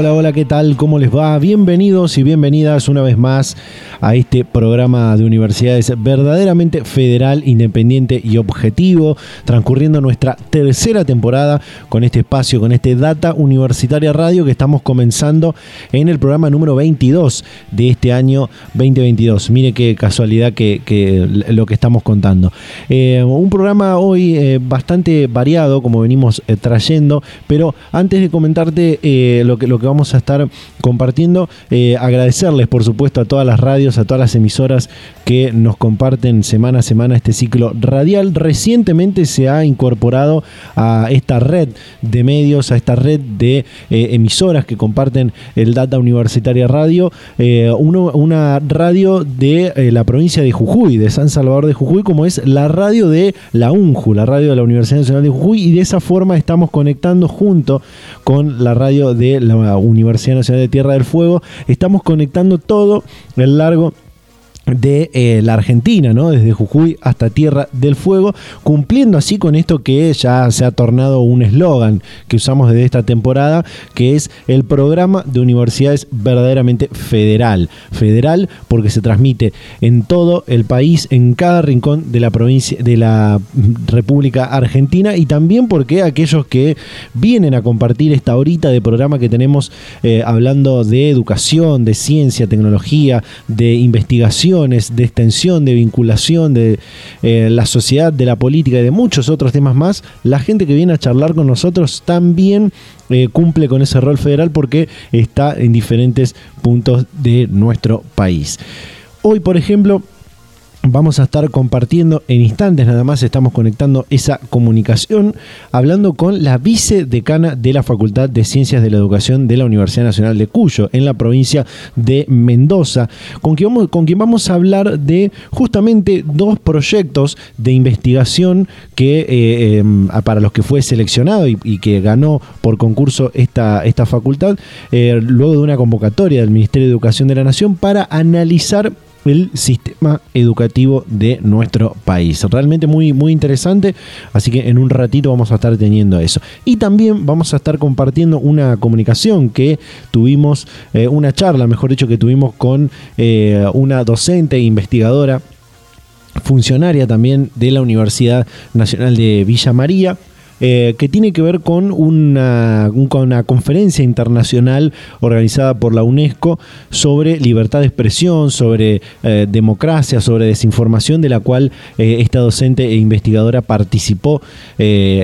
Hola, hola, ¿qué tal? ¿Cómo les va? Bienvenidos y bienvenidas una vez más a este programa de universidades verdaderamente federal, independiente y objetivo, transcurriendo nuestra tercera temporada con este espacio, con este Data Universitaria Radio que estamos comenzando en el programa número 22 de este año 2022. Mire qué casualidad que, lo que estamos contando. Eh, un programa hoy eh, bastante variado, como venimos eh, trayendo, pero antes de comentarte lo que vamos a estar compartiendo, agradecerles por supuesto a todas las radios a todas las emisoras que nos comparten semana a semana este ciclo radial. Recientemente se ha incorporado a esta red de medios, a esta red de eh, emisoras que comparten el Data Universitaria Radio, eh, una radio de eh, la provincia de Jujuy, de San Salvador de Jujuy, como es la radio de la UNJU, la radio de la Universidad Nacional de Jujuy, y de esa forma estamos conectando junto con la radio de la Universidad Nacional de Tierra del Fuego, estamos conectando todo el largo de eh, la Argentina, ¿no? desde Jujuy hasta Tierra del Fuego, cumpliendo así con esto que ya se ha tornado un eslogan que usamos desde esta temporada, que es el programa de universidades verdaderamente federal. Federal porque se transmite en todo el país, en cada rincón de la provincia, de la República Argentina, y también porque aquellos que vienen a compartir esta horita de programa que tenemos eh, hablando de educación, de ciencia, tecnología, de investigación, de extensión, de vinculación de eh, la sociedad, de la política y de muchos otros temas más, la gente que viene a charlar con nosotros también eh, cumple con ese rol federal porque está en diferentes puntos de nuestro país. Hoy, por ejemplo, vamos a estar compartiendo en instantes nada más, estamos conectando esa comunicación, hablando con la vicedecana de la Facultad de Ciencias de la Educación de la Universidad Nacional de Cuyo, en la provincia de Mendoza, con quien vamos, a hablar de justamente dos proyectos de investigación que eh, em, para los que fue seleccionado y, que ganó por concurso esta, esta facultad, eh, luego de una convocatoria del Ministerio de Educación de la Nación para analizar el sistema educativo de nuestro país. Realmente muy, muy interesante, así que en un ratito vamos a estar teniendo eso. Y también vamos a estar compartiendo una comunicación que tuvimos, eh, una charla, mejor dicho, que tuvimos con eh, una docente e investigadora funcionaria también de la Universidad Nacional de Villa María, eh, que tiene que ver con una, una, conferencia internacional organizada por la UNESCO sobre libertad de expresión, sobre eh, democracia, sobre desinformación, de la cual eh, esta docente e investigadora participó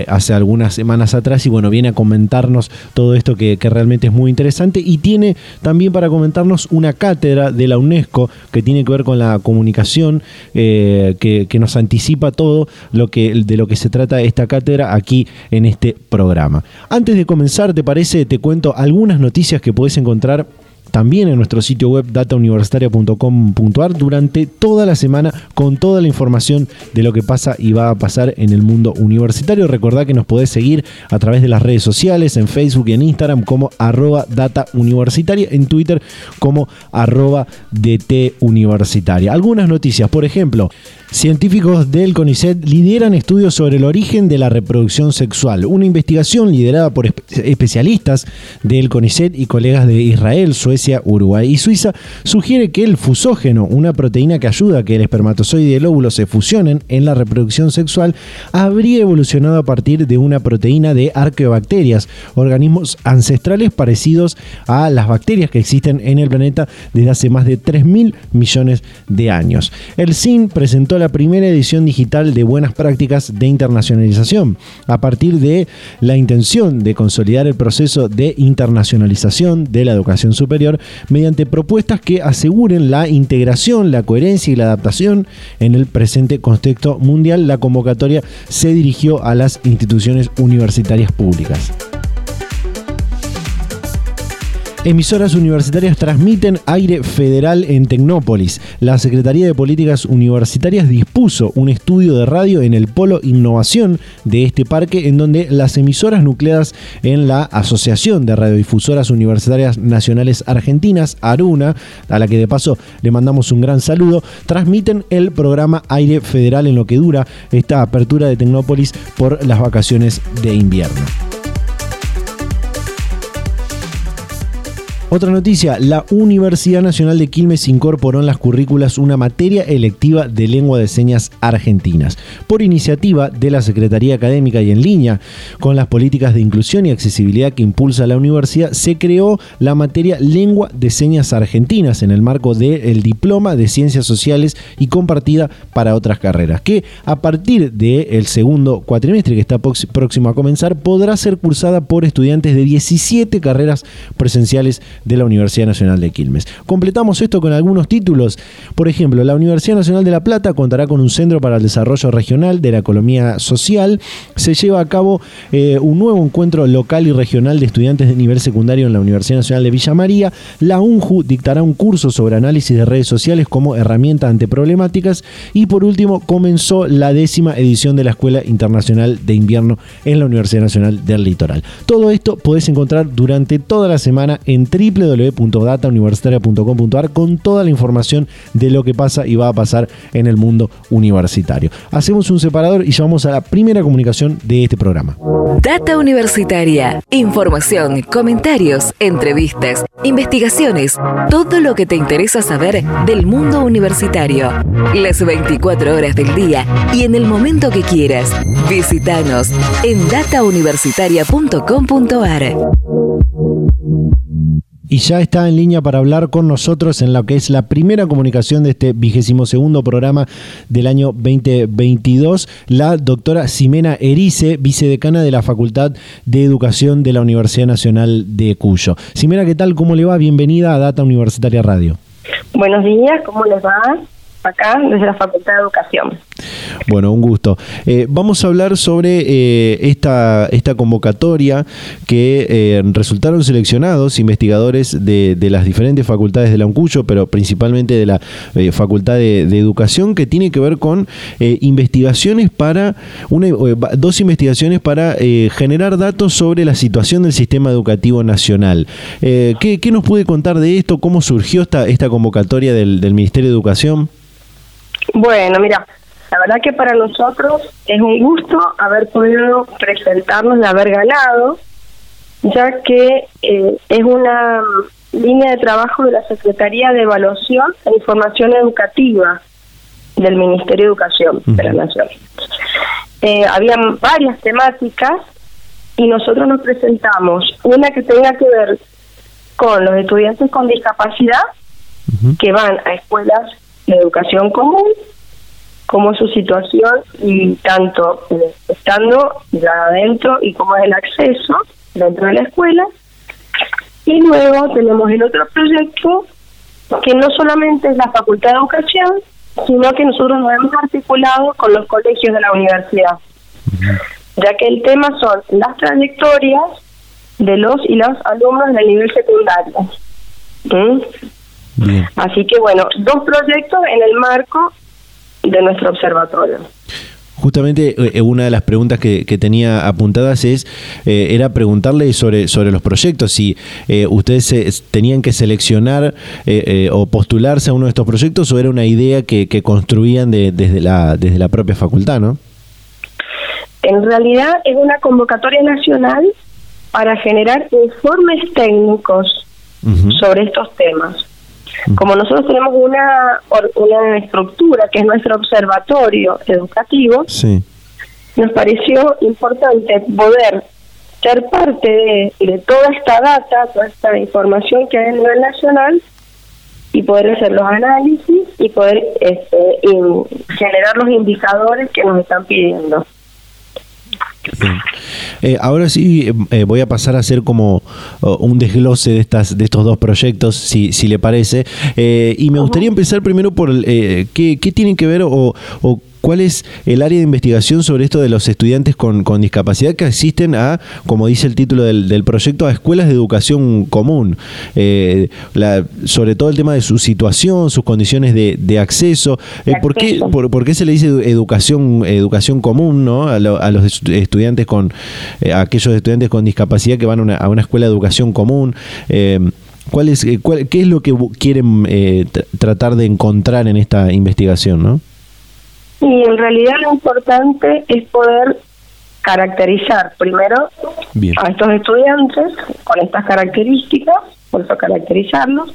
hace algunas semanas atrás y bueno, viene a comentarnos todo esto que, realmente es muy interesante y tiene también para comentarnos una cátedra de la UNESCO que tiene que ver con la comunicación, que, que, nos anticipa todo lo que, de lo que se trata esta cátedra aquí en este programa. Antes de comenzar, ¿te parece? Te cuento algunas noticias que puedes encontrar también en nuestro sitio web datauniversitaria.com.ar durante toda la semana con toda la información de lo que pasa y va a pasar en el mundo universitario. Recordá que nos podés seguir a través de las redes sociales, en Facebook y en Instagram como arroba data universitaria, en Twitter como arroba DT universitaria. Algunas noticias, por ejemplo, Científicos del CONICET lideran estudios sobre el origen de la reproducción sexual. Una investigación liderada por especialistas del CONICET y colegas de Israel, Suecia, Uruguay y Suiza sugiere que el fusógeno, una proteína que ayuda a que el espermatozoide y el óvulo se fusionen en la reproducción sexual, habría evolucionado a partir de una proteína de arqueobacterias, organismos ancestrales parecidos a las bacterias que existen en el planeta desde hace más de 3.000 millones de años. El CIN presentó la la primera edición digital de Buenas Prácticas de Internacionalización, a partir de la intención de consolidar el proceso de internacionalización de la educación superior mediante propuestas que aseguren la integración, la coherencia y la adaptación en el presente contexto mundial. La convocatoria se dirigió a las instituciones universitarias públicas. Emisoras universitarias transmiten aire federal en Tecnópolis. La Secretaría de Políticas Universitarias dispuso un estudio de radio en el polo innovación de este parque en donde las emisoras nucleadas en la Asociación de Radiodifusoras Universitarias Nacionales Argentinas, ARUNA, a la que de paso le mandamos un gran saludo, transmiten el programa Aire Federal en lo que dura esta apertura de Tecnópolis por las vacaciones de invierno. Otra noticia, la Universidad Nacional de Quilmes incorporó en las currículas una materia electiva de lengua de señas argentinas. Por iniciativa de la Secretaría Académica y en línea con las políticas de inclusión y accesibilidad que impulsa la universidad, se creó la materia lengua de señas argentinas en el marco del diploma de ciencias sociales y compartida para otras carreras, que a partir del segundo cuatrimestre que está próximo a comenzar podrá ser cursada por estudiantes de 17 carreras presenciales de la Universidad Nacional de Quilmes. Completamos esto con algunos títulos. Por ejemplo, la Universidad Nacional de La Plata contará con un centro para el desarrollo regional de la economía social. Se lleva a cabo eh, un nuevo encuentro local y regional de estudiantes de nivel secundario en la Universidad Nacional de Villa María. La UNJU dictará un curso sobre análisis de redes sociales como herramienta ante problemáticas. Y por último, comenzó la décima edición de la Escuela Internacional de Invierno en la Universidad Nacional del Litoral. Todo esto podés encontrar durante toda la semana en www.datauniversitaria.com.ar con toda la información de lo que pasa y va a pasar en el mundo universitario. Hacemos un separador y llevamos a la primera comunicación de este programa. Data Universitaria. Información, comentarios, entrevistas, investigaciones, todo lo que te interesa saber del mundo universitario. Las 24 horas del día y en el momento que quieras. Visítanos en datauniversitaria.com.ar y ya está en línea para hablar con nosotros en lo que es la primera comunicación de este vigésimo segundo programa del año 2022, la doctora Ximena Erice, vicedecana de la Facultad de Educación de la Universidad Nacional de Cuyo. Ximena, ¿qué tal? ¿Cómo le va? Bienvenida a Data Universitaria Radio. Buenos días, ¿cómo les va? Acá, desde la Facultad de Educación. Bueno, un gusto. Eh, vamos a hablar sobre eh, esta, esta convocatoria que eh, resultaron seleccionados investigadores de, las diferentes facultades de la UNCUYO, pero principalmente de la Facultad de, Educación, que tiene que ver con investigaciones para, una, dos investigaciones para generar datos sobre la situación del sistema educativo nacional. ¿qué, ¿qué, nos puede contar de esto? ¿Cómo surgió esta, esta convocatoria del, del Ministerio de Educación? Bueno, mira, la verdad que para nosotros es un gusto haber podido presentarnos de haber ganado, ya que eh, es una línea de trabajo de la Secretaría de Evaluación e Información Educativa del Ministerio de Educación de la Nación. Eh, habían varias temáticas y nosotros nos presentamos. Una que tenga que ver con los estudiantes con discapacidad que van a escuelas de educación común cómo es su situación y tanto estando ya adentro y cómo es el acceso dentro de la escuela. Y luego tenemos el otro proyecto que no solamente es la Facultad de Educación, sino que nosotros nos hemos articulado con los colegios de la universidad, ya que el tema son las trayectorias de los y las alumnos del nivel secundario. ¿Mm? Así que bueno, dos proyectos en el marco de nuestro observatorio. Justamente eh, una de las preguntas que, tenía apuntadas es eh, era preguntarle sobre, sobre los proyectos, si eh, ustedes tenían que seleccionar o postularse a uno de estos proyectos o era una idea que, construían desde, la, desde la propia facultad, ¿no? En realidad es una convocatoria nacional para generar informes técnicos sobre estos temas. Como nosotros tenemos una, una estructura que es nuestro observatorio educativo, nos pareció importante poder ser parte de, toda esta data, toda esta información que hay a nivel nacional y poder hacer los análisis y poder este, generar los indicadores que nos están pidiendo. Eh, ahora sí eh, voy a pasar a hacer como un desglose de estas de estos dos proyectos, si, le parece. Eh, y me gustaría empezar primero por qué, qué tienen que ver o, ¿cuál es el área de investigación sobre esto de los estudiantes con, discapacidad que asisten a, como dice el título del, proyecto, a escuelas de educación común? Eh, sobre todo el tema de su situación, sus condiciones de, acceso. Eh, ¿por, qué, por, qué se le dice educación, educación común ¿no? a, los estudiantes con, a aquellos estudiantes con discapacidad que van a una, a una escuela de educación común? ¿Cuál es, eh, ¿Qué es lo que quieren eh, tratar de encontrar en esta investigación? ¿no? Y en realidad lo importante es poder caracterizar primero a estos estudiantes con estas características, por eso caracterizarlos,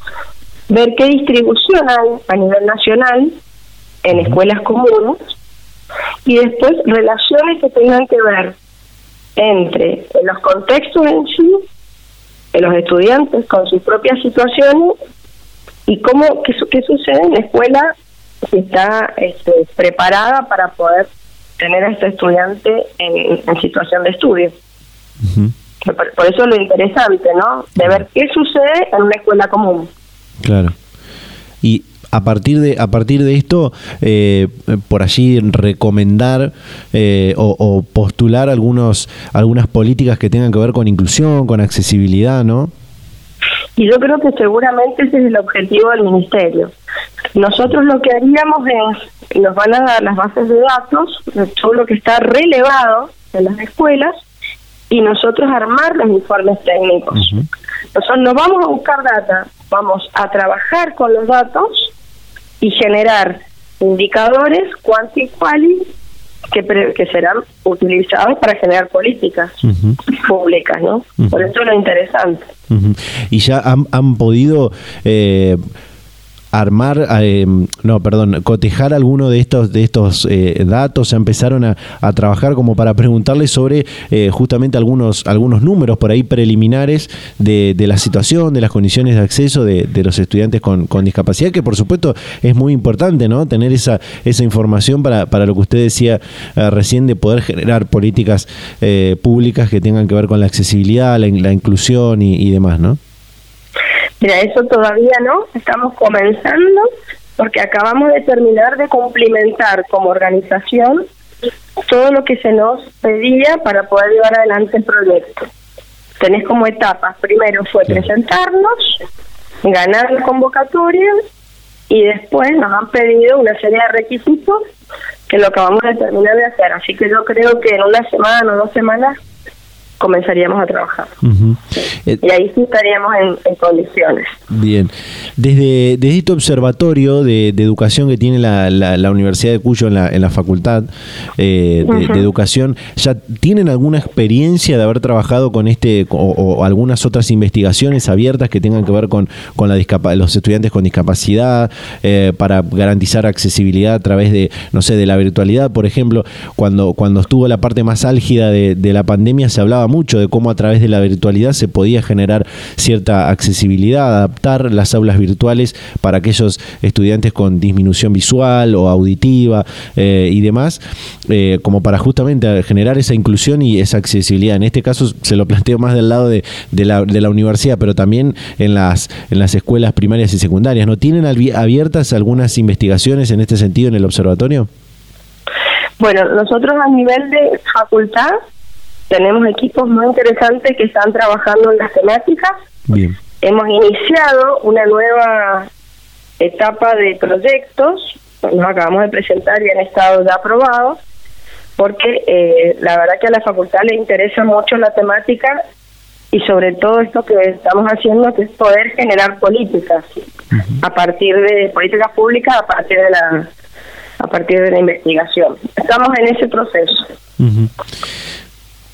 ver qué distribución hay a nivel nacional en escuelas comunes y después relaciones que tengan que ver entre los contextos en sí los estudiantes con sus propias situaciones y cómo qué, qué sucede en la escuela está este, preparada para poder tener a este estudiante en, situación de estudio. por, por, eso lo interesante, ¿no? De ver qué sucede en una escuela común. Claro. Y a partir de a partir de esto eh, por allí recomendar eh, o, postular algunos algunas políticas que tengan que ver con inclusión con accesibilidad no y yo creo que seguramente ese es el objetivo del ministerio. Nosotros lo que haríamos es nos van a dar las bases de datos todo lo que está relevado en las escuelas y nosotros armar los informes técnicos. Nosotros no vamos a buscar data vamos a trabajar con los datos y generar indicadores cuanti quali que, que serán utilizados para generar políticas públicas, ¿no? Por eso es lo interesante. Y ya han, han podido eh, armar, eh, no, perdón, cotejar alguno de estos de estos eh, datos, empezaron a, trabajar como para preguntarles sobre eh, justamente algunos algunos números por ahí preliminares de, la situación, de las condiciones de acceso de, los estudiantes con, discapacidad, que por supuesto es muy importante, ¿no? Tener esa esa información para, para lo que usted decía recién de poder generar políticas públicas que tengan que ver con la accesibilidad, la, inclusión y, y demás, ¿no? Mira, eso todavía no, estamos comenzando porque acabamos de terminar de cumplimentar como organización todo lo que se nos pedía para poder llevar adelante el proyecto. Tenés como etapas, primero fue presentarnos, ganar la convocatoria y después nos han pedido una serie de requisitos que lo acabamos de terminar de hacer. Así que yo creo que en una semana o dos semanas comenzaríamos a trabajar. Eh, y ahí sí estaríamos en, condiciones. Bien. Desde, desde este observatorio de, educación que tiene la, la, Universidad de Cuyo en la, en la facultad eh, de, educación, ¿ya tienen alguna experiencia de haber trabajado con este o, algunas otras investigaciones abiertas que tengan que ver con, con la los estudiantes con discapacidad eh, para garantizar accesibilidad a través de, no sé, de la virtualidad? Por ejemplo, cuando, cuando estuvo la parte más álgida de, de la pandemia se hablaba mucho de cómo a través de la virtualidad se podía generar cierta accesibilidad, adaptar las aulas virtuales para aquellos estudiantes con disminución visual o auditiva eh, y demás, eh, como para justamente generar esa inclusión y esa accesibilidad. En este caso se lo planteo más del lado de, la, de la universidad, pero también en las, en las escuelas primarias y secundarias. ¿No tienen abiertas algunas investigaciones en este sentido en el observatorio? Bueno, nosotros a nivel de facultad tenemos equipos muy interesantes que están trabajando en las temáticas. Bien. Hemos iniciado una nueva etapa de proyectos, nos acabamos de presentar y han estado ya aprobados, porque eh, la verdad que a la facultad le interesa mucho la temática y sobre todo esto que estamos haciendo, que es poder generar políticas a partir de políticas públicas, a partir de la a partir de la investigación. Estamos en ese proceso.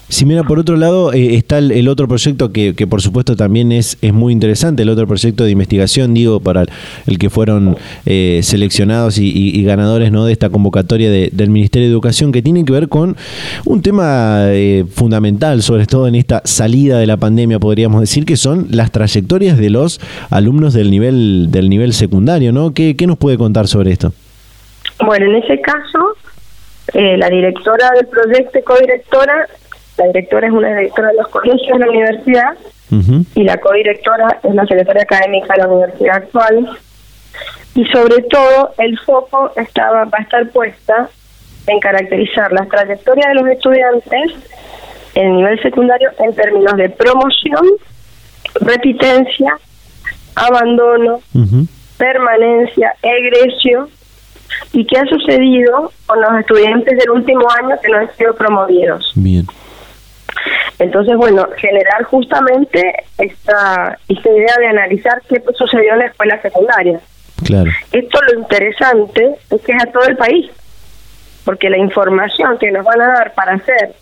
Si mira, por otro lado, eh, está el, otro proyecto que, que, por supuesto también es, es muy interesante, el otro proyecto de investigación, digo, para el, que fueron eh, seleccionados y, ganadores ¿no? de esta convocatoria del Ministerio de Educación, que tiene que ver con un tema eh, fundamental, sobre todo en esta salida de la pandemia, podríamos decir, que son las trayectorias de los alumnos del nivel, del nivel secundario, ¿no? ¿Qué, qué nos puede contar sobre esto? Bueno, en ese caso, la directora del proyecto, codirectora, la directora es una directora de los colegios de la universidad y la codirectora es la secretaria académica de la universidad actual. Y sobre todo el foco estaba va a estar puesta en caracterizar las trayectorias de los estudiantes en el nivel secundario en términos de promoción, repitencia, abandono, permanencia, egresio y qué ha sucedido con los estudiantes del último año que no han sido promovidos. Bien. Entonces, bueno, generar justamente esta, esta idea de analizar qué sucedió en la escuela secundaria. Claro. Esto lo interesante es que es a todo el país, porque la información que nos van a dar para hacer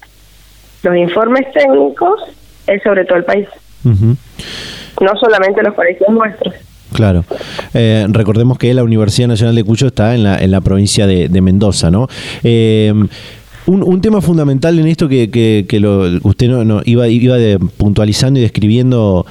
los informes técnicos es sobre todo el país, no solamente los colegios nuestros. Claro. Eh, recordemos que la Universidad Nacional de Cuyo está en la, en la provincia de, de Mendoza, ¿no? Eh, un, tema fundamental en esto que, que, lo, usted no, iba, iba de, puntualizando y describiendo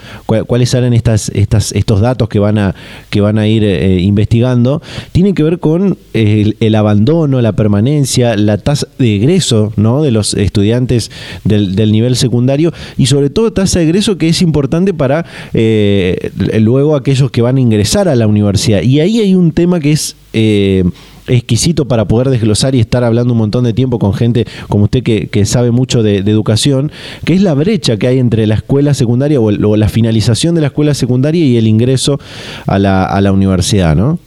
cuáles eran estas, estas, estos datos que van a, que van a ir eh, investigando, tiene que ver con el, abandono, la permanencia, la tasa de egreso ¿no? de los estudiantes del, del, nivel secundario y sobre todo tasa de egreso que es importante para eh, luego aquellos que van a ingresar a la universidad. Y ahí hay un tema que es... Eh, exquisito para poder desglosar y estar hablando un montón de tiempo con gente como usted que, sabe mucho de, educación, que es la brecha que hay entre la escuela secundaria o, la finalización de la escuela secundaria y el ingreso a la, a la universidad, ¿no?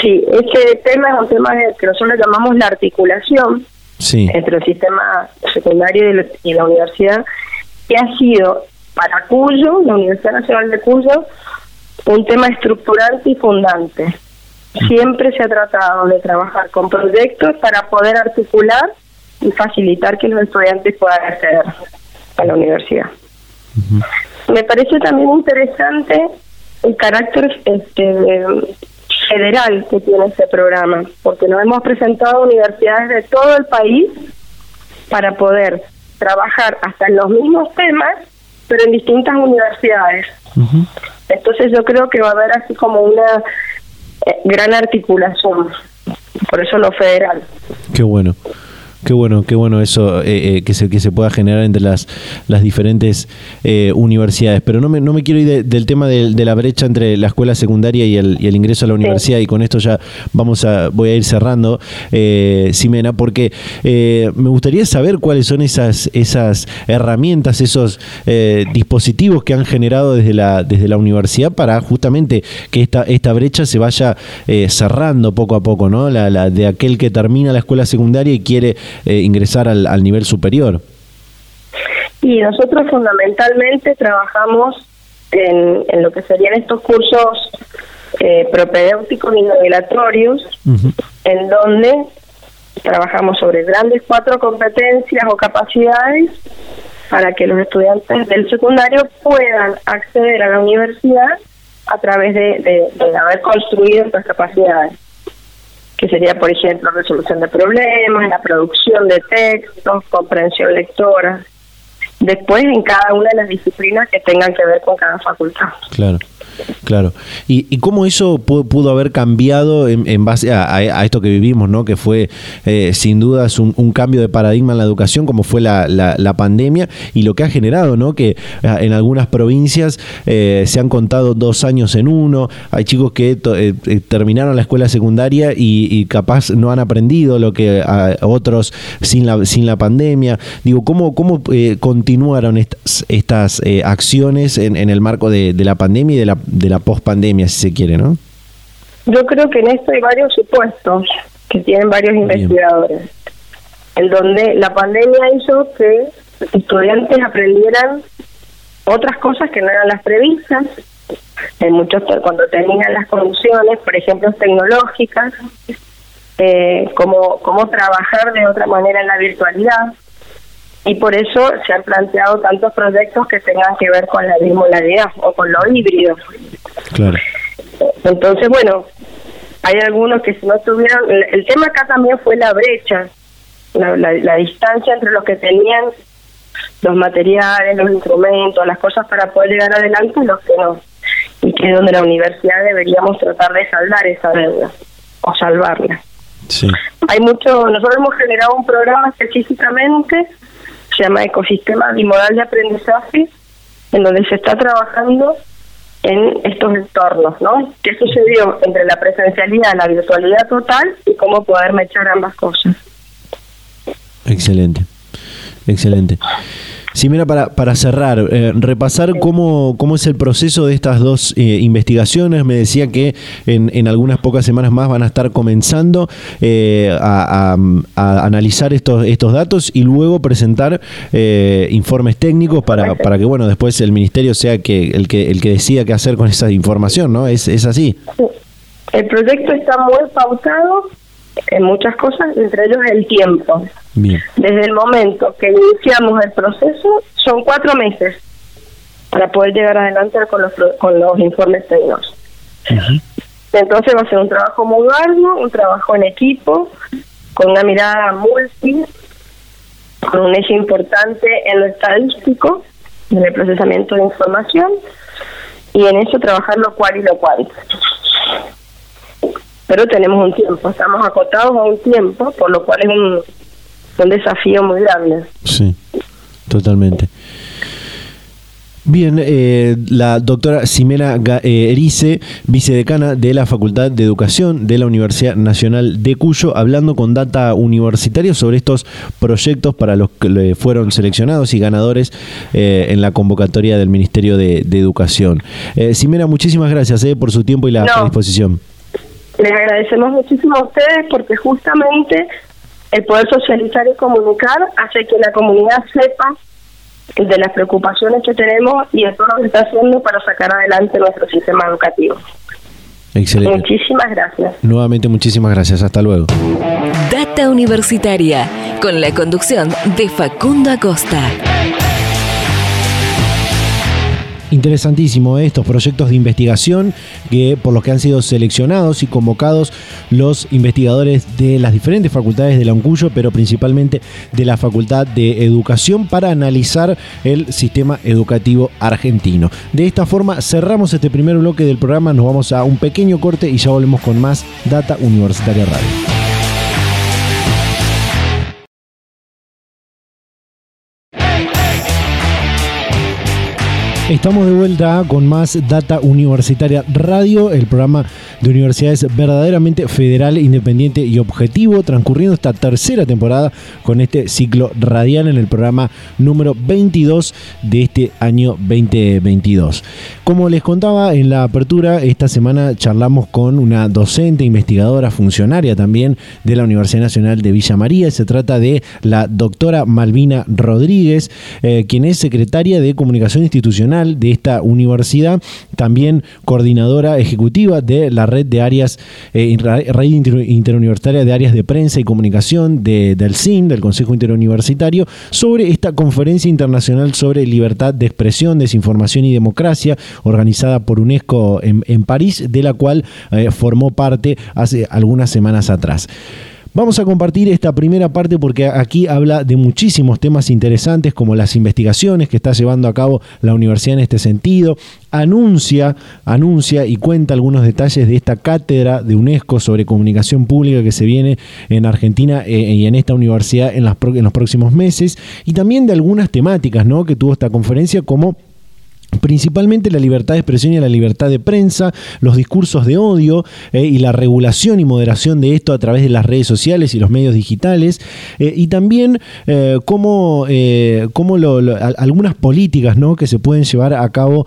Sí, este tema es un tema que nosotros llamamos la articulación entre el sistema secundario y la universidad, que ha sido para Cuyo, la Universidad Nacional de Cuyo, un tema estructurante y fundante siempre se ha tratado de trabajar con proyectos para poder articular y facilitar que los estudiantes puedan acceder a la universidad. Me parece también interesante el carácter este, federal que tiene este programa, porque nos hemos presentado a universidades de todo el país para poder trabajar hasta en los mismos temas, pero en distintas universidades. Entonces yo creo que va a haber así como una gran articulación, por eso lo federal. Qué bueno. Qué bueno, qué bueno eso eh, eh, que, se, que se pueda generar entre las, las diferentes eh, universidades. Pero no me, no me quiero ir del tema de, la brecha entre la escuela secundaria y el, y el ingreso a la universidad. Y con esto ya vamos a voy a ir cerrando, Simena, porque me gustaría saber cuáles son esas, esas herramientas, esos dispositivos que han generado desde la, desde la universidad para justamente que esta, esta brecha se vaya cerrando poco a poco, ¿no? La, la de aquel que termina la escuela secundaria y quiere eh, ingresar al, al nivel superior? Y nosotros fundamentalmente trabajamos en, en lo que serían estos cursos eh, propedéuticos y regulatorios, en donde trabajamos sobre grandes cuatro competencias o capacidades para que los estudiantes del secundario puedan acceder a la universidad a través de, de haber construido estas capacidades que sería, por ejemplo, resolución de problemas, la producción de textos, comprensión lectora, después en cada una de las disciplinas que tengan que ver con cada facultad. Claro. Claro. ¿Y, y cómo eso pudo, haber cambiado en, base a, esto que vivimos, ¿no? que fue eh, sin dudas un, un, cambio de paradigma en la educación, como fue la, la, pandemia, y lo que ha generado, ¿no? que ah, en algunas provincias eh, se han contado dos años en uno, hay chicos que eh, terminaron la escuela secundaria y, capaz no han aprendido lo que otros sin la, sin la pandemia. Digo, ¿cómo, cómo continuaron estas, estas acciones en, en, el marco de, de la pandemia y de la de la pospandemia, si se quiere, ¿no? Yo creo que en esto hay varios supuestos que tienen varios investigadores, en donde la pandemia hizo que estudiantes aprendieran otras cosas que no eran las previstas, en muchos cuando tenían las condiciones, por ejemplo, tecnológicas, eh, cómo, cómo trabajar de otra manera en la virtualidad, y por eso se han planteado tantos proyectos que tengan que ver con la bimodalidad o con lo híbrido. Claro. Entonces, bueno, hay algunos que si no tuvieron, el, tema acá también fue la brecha, la, la, distancia entre los que tenían los materiales, los instrumentos, las cosas para poder llegar adelante y los que no. Y que es donde la universidad deberíamos tratar de saldar esa deuda o salvarla. Sí. Hay mucho, nosotros hemos generado un programa específicamente se llama Ecosistema Bimodal de Aprendizaje, en donde se está trabajando en estos entornos, ¿no? ¿Qué sucedió entre la presencialidad la virtualidad total y cómo poder mechar ambas cosas? Excelente, excelente. Sí, mira, para, para cerrar, eh, repasar cómo, cómo es el proceso de estas dos eh, investigaciones. Me decía que en, en, algunas pocas semanas más van a estar comenzando eh, a, analizar estos, estos datos y luego presentar informes técnicos para, para que, bueno, después el ministerio sea que el que el que decida qué hacer con esa información, ¿no? ¿Es, es así? El proyecto está muy pautado en muchas cosas, entre ellos el tiempo. Desde el momento que iniciamos el proceso, son cuatro meses para poder llegar adelante con los, con los informes técnicos. Entonces va a ser un trabajo muy largo, un trabajo en equipo, con una mirada multi, con un eje importante en lo estadístico, en el procesamiento de información, y en eso trabajar lo cual y lo cual pero tenemos un tiempo, estamos acotados a un tiempo, por lo cual es un, un desafío muy grande. Sí, totalmente. Bien, eh, la doctora Ximena eh, Erice, vicedecana de la Facultad de Educación de la Universidad Nacional de Cuyo, hablando con Data Universitario sobre estos proyectos para los que fueron seleccionados y ganadores eh, en la convocatoria del Ministerio de, Educación. Ximena, muchísimas gracias por su tiempo y la disposición. Les agradecemos muchísimo a ustedes porque justamente el poder socializar y comunicar hace que la comunidad sepa de las preocupaciones que tenemos y de todo lo que está haciendo para sacar adelante nuestro sistema educativo. Excelente. Muchísimas gracias. Nuevamente muchísimas gracias. Hasta luego. Data Universitaria, con la conducción de Facundo Acosta. Interesantísimo estos proyectos de investigación que por los que han sido seleccionados y convocados los investigadores de las diferentes facultades de la UNCUYO, pero principalmente de la Facultad de Educación para analizar el sistema educativo argentino. De esta forma cerramos este primer bloque del programa, nos vamos a un pequeño corte y ya volvemos con más Data Universitaria Radio. Estamos de vuelta con más Data Universitaria Radio, el programa de universidades verdaderamente federal, independiente y objetivo, transcurriendo esta tercera temporada con este ciclo radial en el programa número 22 de este año 2022. Como les contaba en la apertura, esta semana charlamos con una docente, investigadora, funcionaria también de la Universidad Nacional de Villa María. Se trata de la doctora Malvina Rodríguez, eh, quien es secretaria de Comunicación Institucional de esta universidad, también coordinadora ejecutiva de la red de áreas, eh, interuniversitaria de áreas de prensa y comunicación del CIN, del Consejo Interuniversitario, sobre esta conferencia internacional sobre libertad de expresión, desinformación y democracia, organizada por UNESCO en, París, de la cual eh, formó parte hace algunas semanas atrás. Vamos a compartir esta primera parte porque aquí habla de muchísimos temas interesantes como las investigaciones que está llevando a cabo la universidad en este sentido. Anuncia, anuncia y cuenta algunos detalles de esta cátedra de UNESCO sobre comunicación pública que se viene en Argentina eh, y en esta universidad en, en los próximos meses. Y también de algunas temáticas ¿no? que tuvo esta conferencia como principalmente la libertad de expresión y la libertad de prensa, los discursos de odio eh, y la regulación y moderación de esto a través de las redes sociales y los medios digitales, eh, y también eh, cómo, algunas políticas ¿no? que se pueden llevar a cabo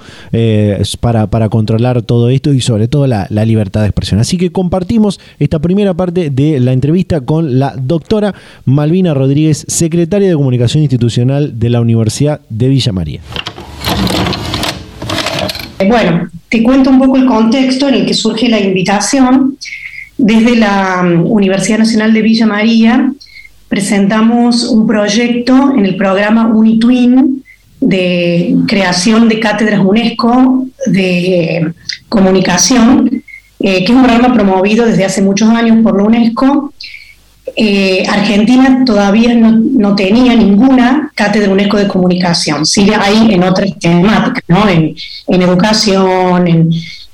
para, para, controlar todo esto y sobre todo la, la libertad de expresión. Así que compartimos esta primera parte de la entrevista con la doctora Malvina Rodríguez, secretaria de Comunicación Institucional de la Universidad de Villa María. Bueno, te cuento un poco el contexto en el que surge la invitación. Desde la um, Universidad Nacional de Villa María presentamos un proyecto en el programa UniTwin de creación de cátedras UNESCO de comunicación, eh, que es un programa promovido desde hace muchos años por la UNESCO eh, Argentina todavía no, tenía ninguna cátedra UNESCO de comunicación, sí hay en otras temáticas, ¿no? en, educación, en,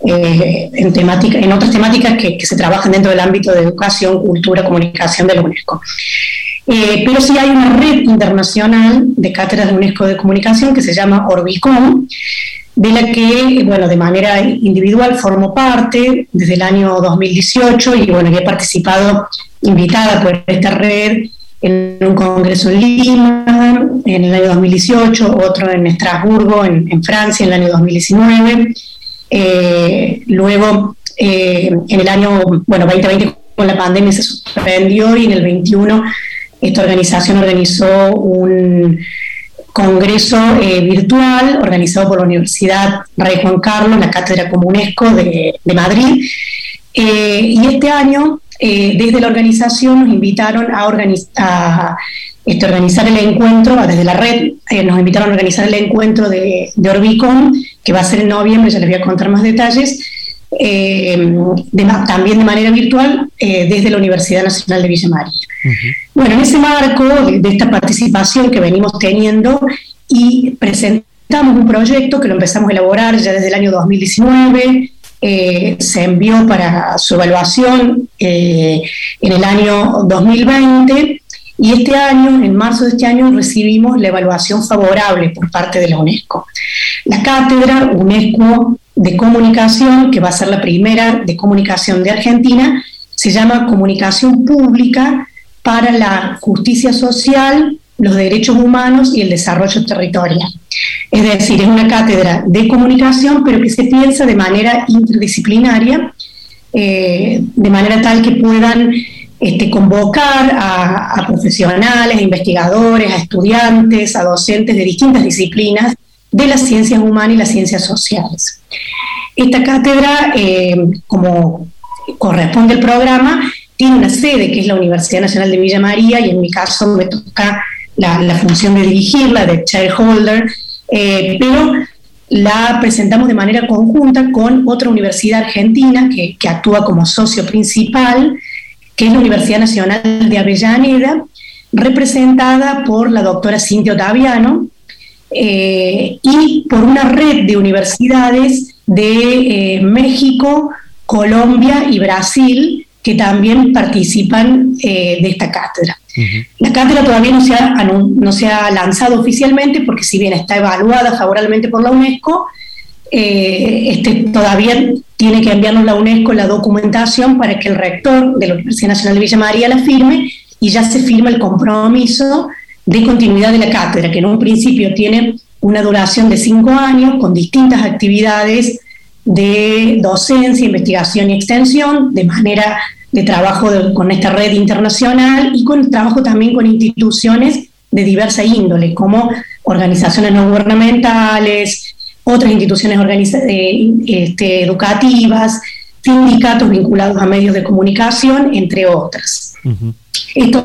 eh, en, temática, en otras temáticas que, se trabajan dentro del ámbito de educación, cultura, comunicación de la UNESCO. Eh, pero sí hay una red internacional de cátedras de UNESCO de comunicación que se llama Orbicom, de la que, bueno, de manera individual formo parte desde el año 2018 y, bueno, he participado invitada por esta red en un congreso en Lima en el año 2018, otro en Estrasburgo, en, Francia, en el año 2019. Eh, luego, eh, en el año bueno, 2020, con la pandemia se suspendió y en el 21 esta organización organizó un congreso eh, virtual organizado por la Universidad Rey Juan Carlos, la Cátedra Comunesco de, de Madrid. y este año eh, desde la organización nos invitaron a, este, organizar el encuentro, desde la red eh, nos invitaron a organizar el encuentro de, de, Orbicon, que va a ser en noviembre, ya les voy a contar más detalles, eh, también de manera virtual desde la Universidad Nacional de Villa María. Bueno, en ese marco de, esta participación que venimos teniendo y presentamos un proyecto que lo empezamos a elaborar ya desde el año 2019, eh, se envió para su evaluación eh, en el año 2020 y este año, en marzo de este año, recibimos la evaluación favorable por parte de la UNESCO. La cátedra UNESCO de comunicación, que va a ser la primera de comunicación de Argentina, se llama Comunicación Pública para la Justicia Social, los Derechos Humanos y el Desarrollo Territorial. Es decir, es una cátedra de comunicación, pero que se piensa de manera interdisciplinaria, eh, de manera tal que puedan este, convocar a, profesionales, a investigadores, a estudiantes, a docentes de distintas disciplinas de las ciencias humanas y las ciencias sociales. Esta cátedra, eh, como corresponde al programa, tiene una sede que es la Universidad Nacional de Villa María y en mi caso me toca la, función de dirigirla, de chairholder, eh, pero la presentamos de manera conjunta con otra universidad argentina que, actúa como socio principal, que es la Universidad Nacional de Avellaneda, representada por la doctora Cintia Otaviano, eh, y por una red de universidades de eh, México, Colombia y Brasil que también participan de esta cátedra. La cátedra todavía no se, ha, no se ha lanzado oficialmente porque si bien está evaluada favorablemente por la UNESCO, eh, este, todavía tiene que enviarnos la UNESCO la documentación para que el rector de la Universidad Nacional de Villa María la firme y ya se firma el compromiso de continuidad de la cátedra, que en un principio tiene una duración de cinco años con distintas actividades de docencia, investigación y extensión, de manera de trabajo con esta red internacional y con trabajo también con instituciones de diversa índole, como organizaciones no gubernamentales, otras instituciones eh, este, educativas, sindicatos vinculados a medios de comunicación, entre otras. Esto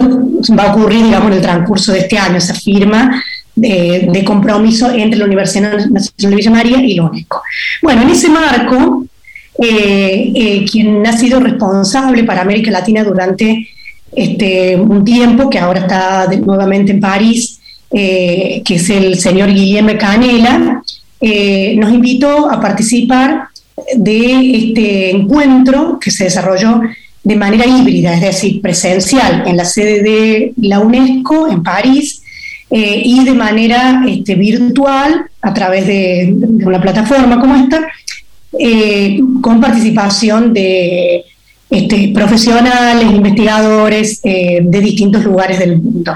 va a ocurrir, digamos, en el transcurso de este año, esa firma de, de, compromiso entre la Universidad Nacional de Villa María y la UNESCO. Bueno, en ese marco, eh, eh, quien ha sido responsable para América Latina durante este, un tiempo, que ahora está nuevamente en París, eh, que es el señor Guillermo Canela, nos invitó a participar de este encuentro que se desarrolló de manera híbrida, es decir, presencial en la sede de la UNESCO en París y de manera este, virtual a través de, una plataforma como esta, eh, con participación de este, profesionales, investigadores eh, de distintos lugares del mundo.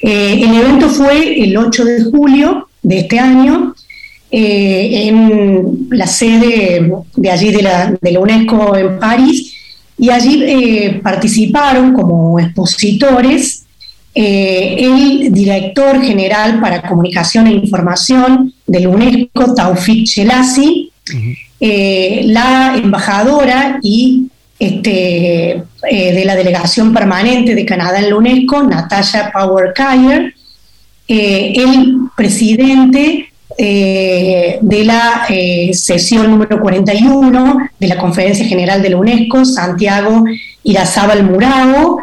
Eh, el evento fue el 8 de julio de este año en la sede de allí de la, de la UNESCO en París y allí participaron como expositores el director general para comunicación e información de la UNESCO, Taufik Chelassi, eh, la embajadora y este, eh, de la delegación permanente de Canadá en la UNESCO, Natasha Power Kyer, eh, el presidente de la sesión número 41 de la Conferencia General de la UNESCO, Santiago Irazábal Murao,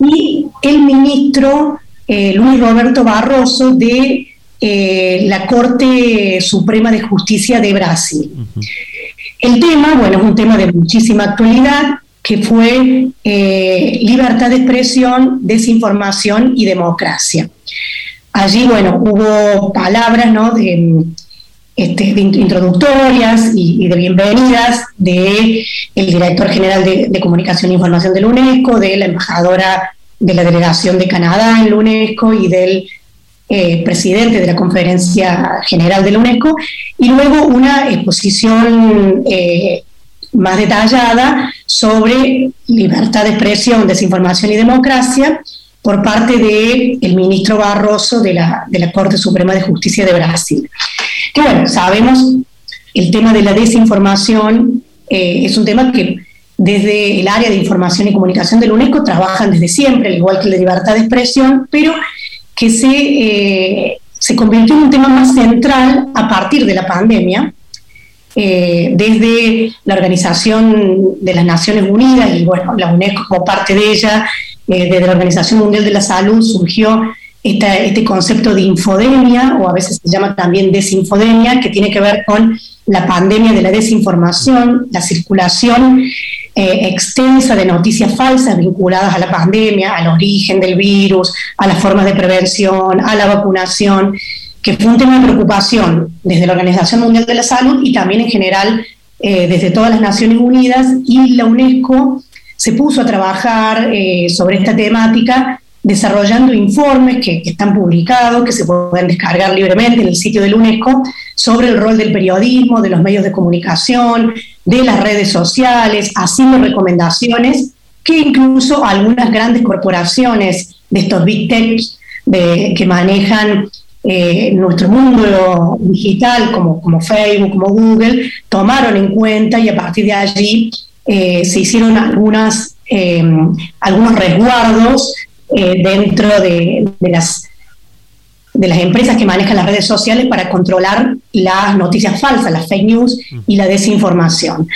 y el ministro Luis Roberto Barroso de la Corte Suprema de Justicia de Brasil. El tema, bueno, es un tema de muchísima actualidad, que fue eh, libertad de expresión, desinformación y democracia. Allí, bueno, hubo palabras, ¿no? De, este, introductorias y, de bienvenidas del el director general de, comunicación e información de la UNESCO, de la embajadora de la delegación de Canadá en la UNESCO y del eh, presidente de la conferencia general de la UNESCO, y luego una exposición eh, más detallada sobre libertad de expresión, desinformación y democracia por parte del el ministro Barroso de la, de la Corte Suprema de Justicia de Brasil. Que bueno, sabemos el tema de la desinformación eh, es un tema que desde el área de información y comunicación de la UNESCO trabajan desde siempre, al igual que la libertad de expresión, pero que se, eh, se convirtió en un tema más central a partir de la pandemia, eh, desde la Organización de las Naciones Unidas y bueno, la UNESCO como parte de ella, eh, desde la Organización Mundial de la Salud surgió este concepto de infodemia, o a veces se llama también desinfodemia, que tiene que ver con la pandemia de la desinformación, la circulación eh, extensa de noticias falsas vinculadas a la pandemia, al origen del virus, a las formas de prevención, a la vacunación, que fue un tema de preocupación desde la Organización Mundial de la Salud y también en general eh, desde todas las Naciones Unidas y la UNESCO se puso a trabajar eh, sobre esta temática desarrollando informes que, están publicados, que se pueden descargar libremente en el sitio de la UNESCO, sobre el rol del periodismo, de los medios de comunicación, de las redes sociales, haciendo recomendaciones que incluso algunas grandes corporaciones de estos big tech que manejan eh, nuestro mundo digital, como, como Facebook, como Google, tomaron en cuenta y a partir de allí eh, se hicieron eh, algunos resguardos eh, dentro de, las, de las empresas que manejan las redes sociales para controlar las noticias falsas, las fake news y la desinformación.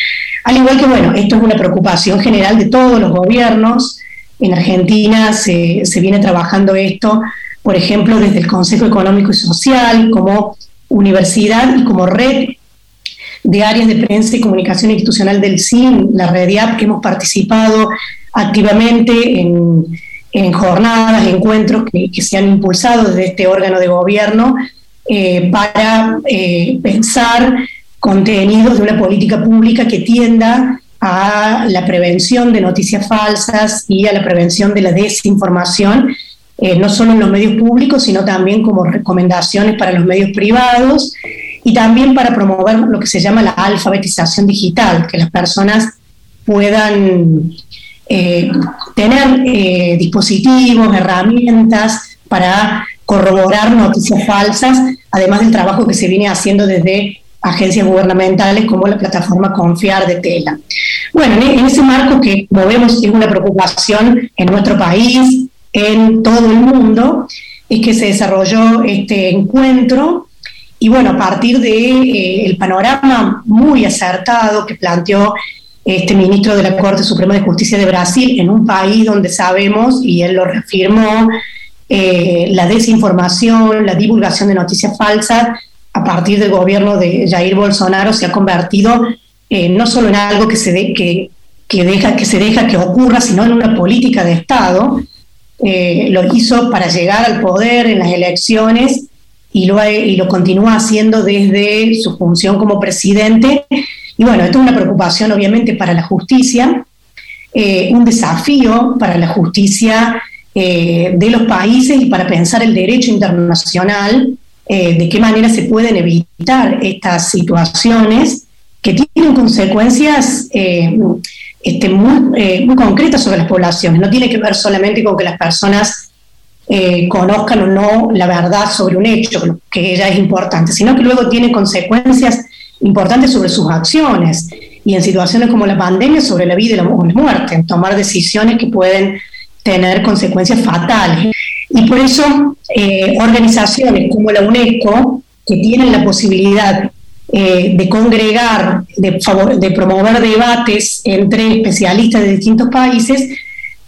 Al igual que, bueno, esto es una preocupación general de todos los gobiernos. En Argentina se, se viene trabajando esto, por ejemplo, desde el Consejo Económico y Social, como universidad y como red de áreas de prensa y comunicación institucional del CIN, la red IAP, que hemos participado activamente en, en jornadas, encuentros que, se han impulsado desde este órgano de gobierno eh, para eh, pensar contenidos de una política pública que tienda a la prevención de noticias falsas y a la prevención de la desinformación, eh, no solo en los medios públicos, sino también como recomendaciones para los medios privados y también para promover lo que se llama la alfabetización digital, que las personas puedan eh, tener eh, dispositivos, herramientas para corroborar noticias falsas, además del trabajo que se viene haciendo desde agencias gubernamentales como la plataforma Confiar de Tela. Bueno, en, ese marco que, como vemos, es una preocupación en nuestro país, en todo el mundo, es que se desarrolló este encuentro y bueno, a partir del de, eh, panorama muy acertado que planteó este ministro de la Corte Suprema de Justicia de Brasil, en un país donde sabemos, y él lo reafirmó, eh, la desinformación, la divulgación de noticias falsas a partir del gobierno de Jair Bolsonaro se ha convertido eh, no solo en algo que se, que, que, deja, que se deja que ocurra, sino en una política de Estado. Eh, lo hizo para llegar al poder en las elecciones y lo, y lo continúa haciendo desde su función como presidente y bueno, esto es una preocupación obviamente para la justicia, eh, un desafío para la justicia eh, de los países y para pensar el derecho internacional, eh, de qué manera se pueden evitar estas situaciones que tienen consecuencias este, muy, muy, concretas sobre las poblaciones. No tiene que ver solamente con que las personas conozcan o no la verdad sobre un hecho, que ya es importante, sino que luego tiene consecuencias importantes sobre sus acciones y en situaciones como la pandemia sobre la vida y la muerte, en tomar decisiones que pueden tener consecuencias fatales. Y por eso eh, organizaciones como la UNESCO, que tienen la posibilidad eh, de congregar, de promover debates entre especialistas de distintos países,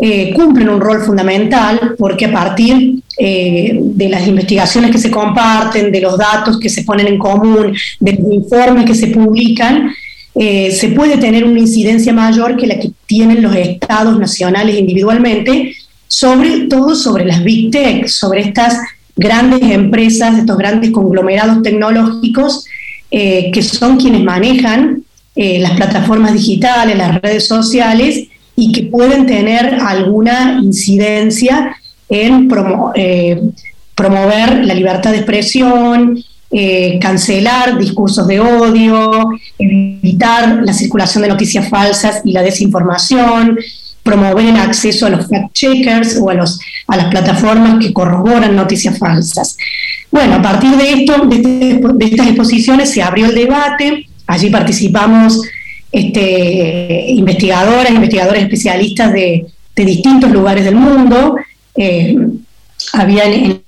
eh, cumplen un rol fundamental porque a partir eh, de las investigaciones que se comparten, de los datos que se ponen en común, de los informes que se publican, eh, se puede tener una incidencia mayor que la que tienen los estados nacionales individualmente, sobre todo sobre las big tech, sobre estas grandes empresas, estos grandes conglomerados tecnológicos que son quienes manejan las plataformas digitales, las redes sociales, y que pueden tener alguna incidencia en promover la libertad de expresión, eh, cancelar discursos de odio, evitar la circulación de noticias falsas y la desinformación, promover el acceso a los fact-checkers o a, los, a las plataformas que corroboran noticias falsas. Bueno, a partir de esto, de, este, estas exposiciones se abrió el debate, allí participamos este, investigadoras, investigadores especialistas de, distintos lugares del mundo. Eh, había en,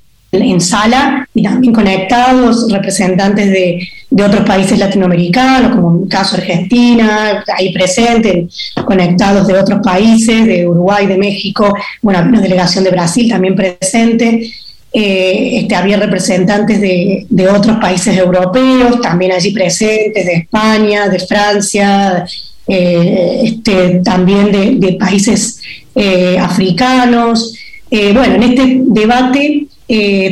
sala y también conectados representantes de, otros países latinoamericanos, como en el caso Argentina, ahí presentes, conectados de otros países, de Uruguay, de México, bueno, una delegación de Brasil también presente. Eh, este, había representantes de, otros países europeos, también allí presentes, de España, de Francia, eh, este, también de, países eh, africanos. bueno, en este debate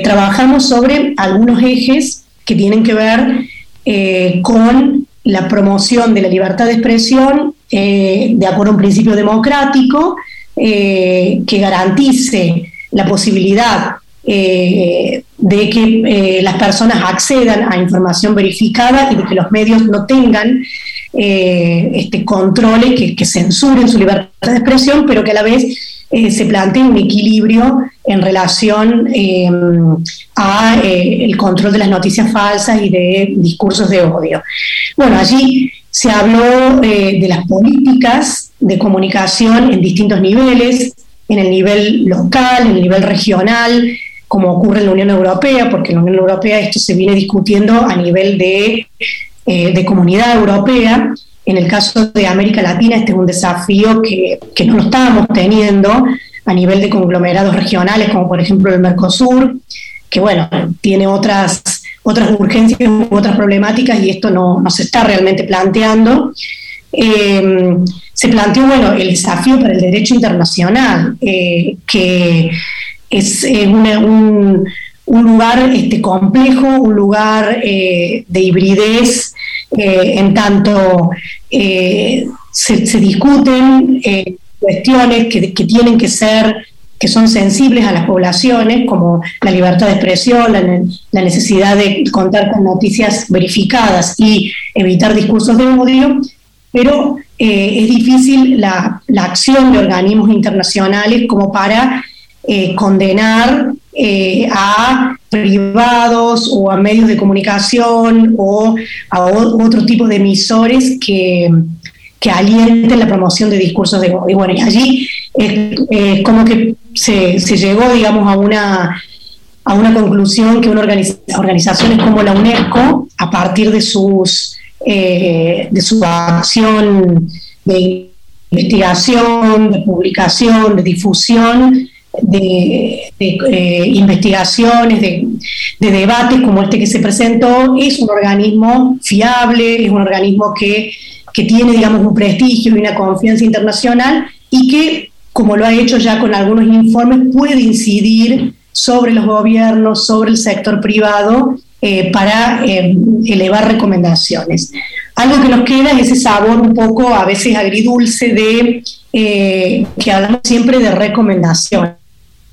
trabajamos sobre algunos ejes que tienen que ver con la promoción de la libertad de expresión de acuerdo a un principio democrático que garantice la posibilidad de que las personas accedan a información verificada y de que los medios no tengan este, controles que, que censuren su libertad de expresión, pero que a la vez eh, se plantea un equilibrio en relación eh, a eh, el control de las noticias falsas y de discursos de odio. Bueno, allí se habló de las políticas de comunicación en distintos niveles, en el nivel local, en el nivel regional, como ocurre en la Unión Europea, porque en la Unión Europea esto se viene discutiendo a nivel de, de comunidad europea, en el caso de América Latina, este es un desafío que, no lo estábamos teniendo a nivel de conglomerados regionales, como por ejemplo el Mercosur, que bueno, tiene otras, otras urgencias u otras problemáticas y esto no, se está realmente planteando. Em, se planteó bueno, el desafío para el derecho internacional, eh, que es un, lugar este, complejo, un lugar eh, de hibridez eh, en tanto eh, se, discuten eh, cuestiones que, tienen que ser que son sensibles a las poblaciones, como la libertad de expresión, la, necesidad de contar con noticias verificadas y evitar discursos de odio, pero es difícil la, la, acción de organismos internacionales como para condenar eh, a privados o a medios de comunicación o a otro tipo de emisores que, que alienten la promoción de discursos de Y bueno, y allí es, como que se, se, llegó, digamos, a una, a una conclusión que una organizaciones como la UNESCO, a partir de, sus, eh, de su acción de investigación, de publicación, de difusión, de, eh, investigaciones, de, debates como este que se presentó, es un organismo fiable, es un organismo que, tiene, digamos, un prestigio y una confianza internacional y que, como lo ha hecho ya con algunos informes, puede incidir sobre los gobiernos, sobre el sector privado, eh, para eh, elevar recomendaciones. Algo que nos queda es ese sabor un poco a veces agridulce de que hablamos siempre de recomendaciones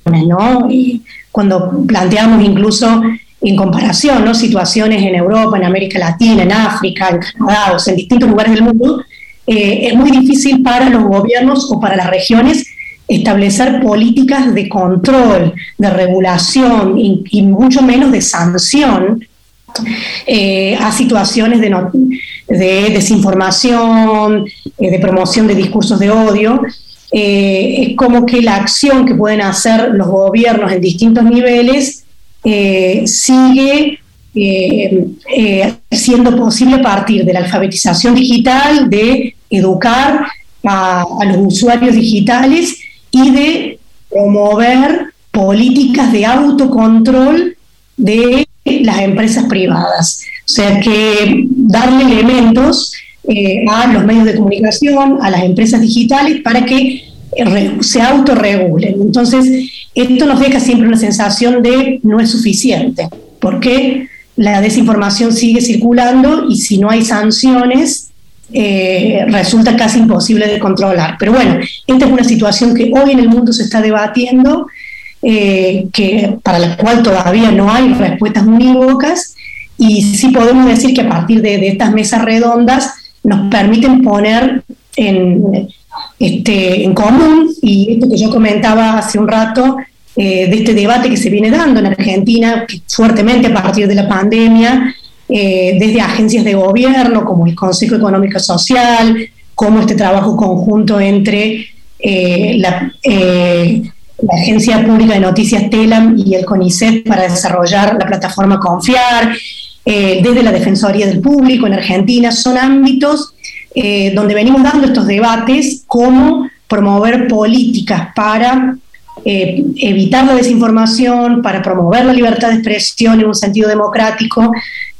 ¿no? Y cuando planteamos incluso en comparación, ¿no? Situaciones en Europa, en América Latina, en África, en Canadá, o en distintos lugares del mundo, eh, es muy difícil para los gobiernos o para las regiones establecer políticas de control, de regulación y, mucho menos de sanción eh, a situaciones de, de desinformación, eh, de promoción de discursos de odio, eh, es como que la acción que pueden hacer los gobiernos en distintos niveles eh, sigue eh, siendo posible a partir de la alfabetización digital, de educar a, los usuarios digitales y de promover políticas de autocontrol de las empresas privadas. O sea que darle elementos eh, a los medios de comunicación, a las empresas digitales, para que eh, se autorregulen. Entonces, esto nos deja siempre una sensación de no es suficiente, porque la desinformación sigue circulando y si no hay sanciones, eh, resulta casi imposible de controlar. Pero bueno, esta es una situación que hoy en el mundo se está debatiendo, que, para la cual todavía no hay respuestas unívocas, y sí podemos decir que a partir de, estas mesas redondas nos permiten poner en, este, en común, y esto que yo comentaba hace un rato, eh, de este debate que se viene dando en Argentina fuertemente a partir de la pandemia, eh, desde agencias de gobierno como el Consejo Económico Social, como este trabajo conjunto entre eh, la, Agencia Pública de Noticias TELAM y el CONICET para desarrollar la plataforma Confiar, desde la Defensoría del Público en Argentina, son ámbitos donde venimos dando estos debates, cómo promover políticas para eh, evitar la desinformación, para promover la libertad de expresión en un sentido democrático,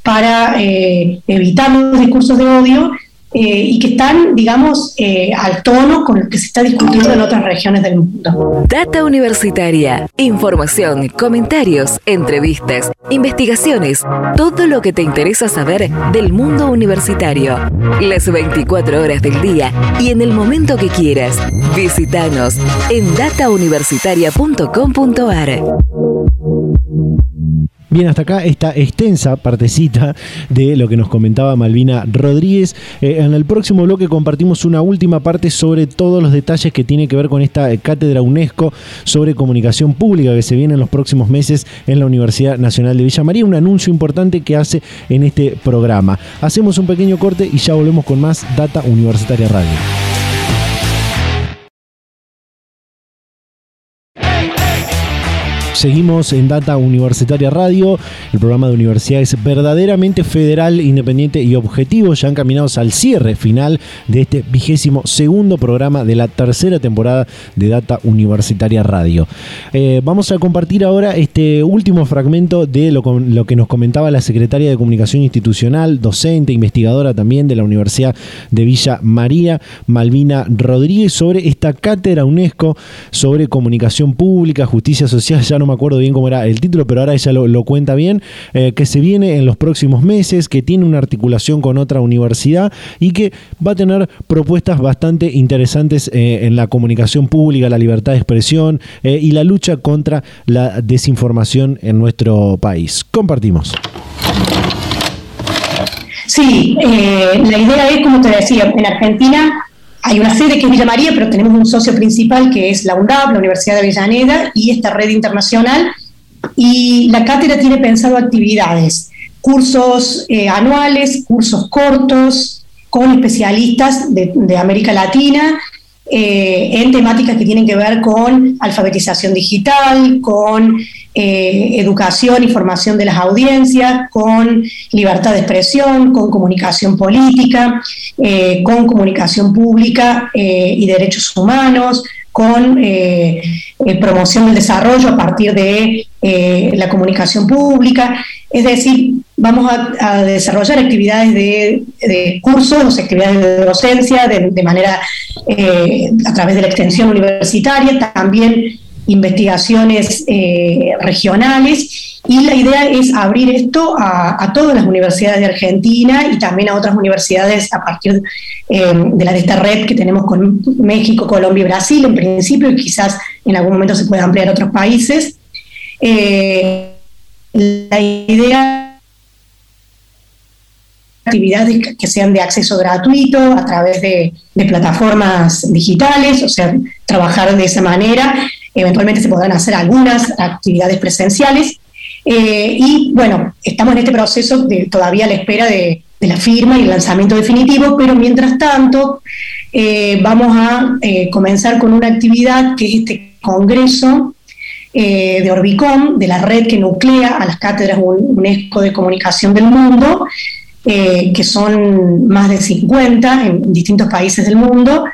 para eh, evitar los discursos de odio eh, y que están, digamos, eh, al tono con lo que se está discutiendo en otras regiones del mundo. Data Universitaria. Información, comentarios, entrevistas, investigaciones, todo lo que te interesa saber del mundo universitario. Las 24 horas del día y en el momento que quieras. Visítanos en datauniversitaria.com.ar. Bien, hasta acá esta extensa partecita de lo que nos comentaba Malvina Rodríguez. Eh, en el próximo bloque compartimos una última parte sobre todos los detalles que tiene que ver con esta eh, cátedra UNESCO sobre comunicación pública que se viene en los próximos meses en la Universidad Nacional de Villa María. Un anuncio importante que hace en este programa. Hacemos un pequeño corte y ya volvemos con más Data Universitaria Radio. Seguimos en Data Universitaria Radio, el programa de universidades verdaderamente federal, independiente y objetivo, ya encaminados al cierre final de este vigésimo segundo programa de la tercera temporada de Data Universitaria Radio. Eh, vamos a compartir ahora este último fragmento de lo, que nos comentaba la secretaria de Comunicación Institucional, docente, investigadora también de la Universidad de Villa María, Malvina Rodríguez, sobre esta cátedra UNESCO sobre comunicación pública, justicia social, ya no me acuerdo bien cómo era el título, pero ahora ella lo, cuenta bien, eh, que se viene en los próximos meses, que tiene una articulación con otra universidad y que va a tener propuestas bastante interesantes eh, en la comunicación pública, la libertad de expresión eh, y la lucha contra la desinformación en nuestro país. Compartimos. Sí, la idea es, como te decía, en Argentina hay una sede que es Villa María, pero tenemos un socio principal que es la UNDAP, la Universidad de Avellaneda, y esta red internacional. Y la cátedra tiene pensado actividades, cursos eh, anuales, cursos cortos, con especialistas de América Latina eh, en temáticas que tienen que ver con alfabetización digital, con eh, educación y formación de las audiencias, con libertad de expresión, con comunicación política, eh, con comunicación pública y derechos humanos, con promoción del desarrollo a partir de la comunicación pública. Es decir, vamos a, desarrollar actividades de, cursos, actividades de docencia de, manera eh, a través de la extensión universitaria, también investigaciones eh, regionales y la idea es abrir esto a, todas las universidades de Argentina y también a otras universidades a partir eh, de, la, de esta red que tenemos con México, Colombia y Brasil en principio y quizás en algún momento se pueda ampliar a otros países. la idea actividades que sean de acceso gratuito a través de, plataformas digitales, o sea, trabajar de esa manera. Eventualmente se podrán hacer algunas actividades presenciales. Eh, y bueno, estamos en este proceso de todavía a la espera de, la firma y el lanzamiento definitivo, pero mientras tanto eh, vamos a eh, comenzar con una actividad que es este congreso de Orbicom, de la red que nuclea a las cátedras UNESCO de comunicación del mundo, que son más de 50 en distintos países del mundo,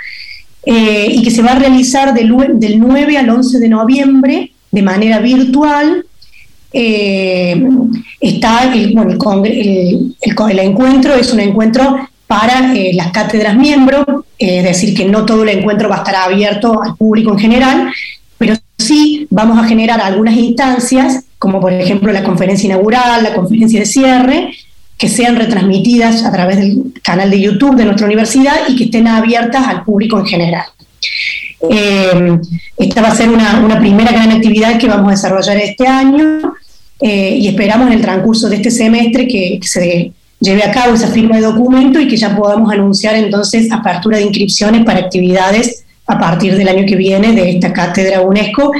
eh, y que se va a realizar del, 9 al 11 de noviembre de manera virtual. Eh, está el, el, encuentro, es un encuentro para las cátedras miembros, es decir, que no todo el encuentro va a estar abierto al público en general, pero sí vamos a generar algunas instancias como por ejemplo la conferencia inaugural, la conferencia de cierre, que sean retransmitidas a través del canal de YouTube de nuestra universidad y que estén abiertas al público en general. Eh, esta va a ser una, primera gran actividad que vamos a desarrollar este año eh, y esperamos en el transcurso de este semestre que, se lleve a cabo esa firma de documento y que ya podamos anunciar entonces apertura de inscripciones para actividades a partir del año que viene de esta cátedra UNESCO,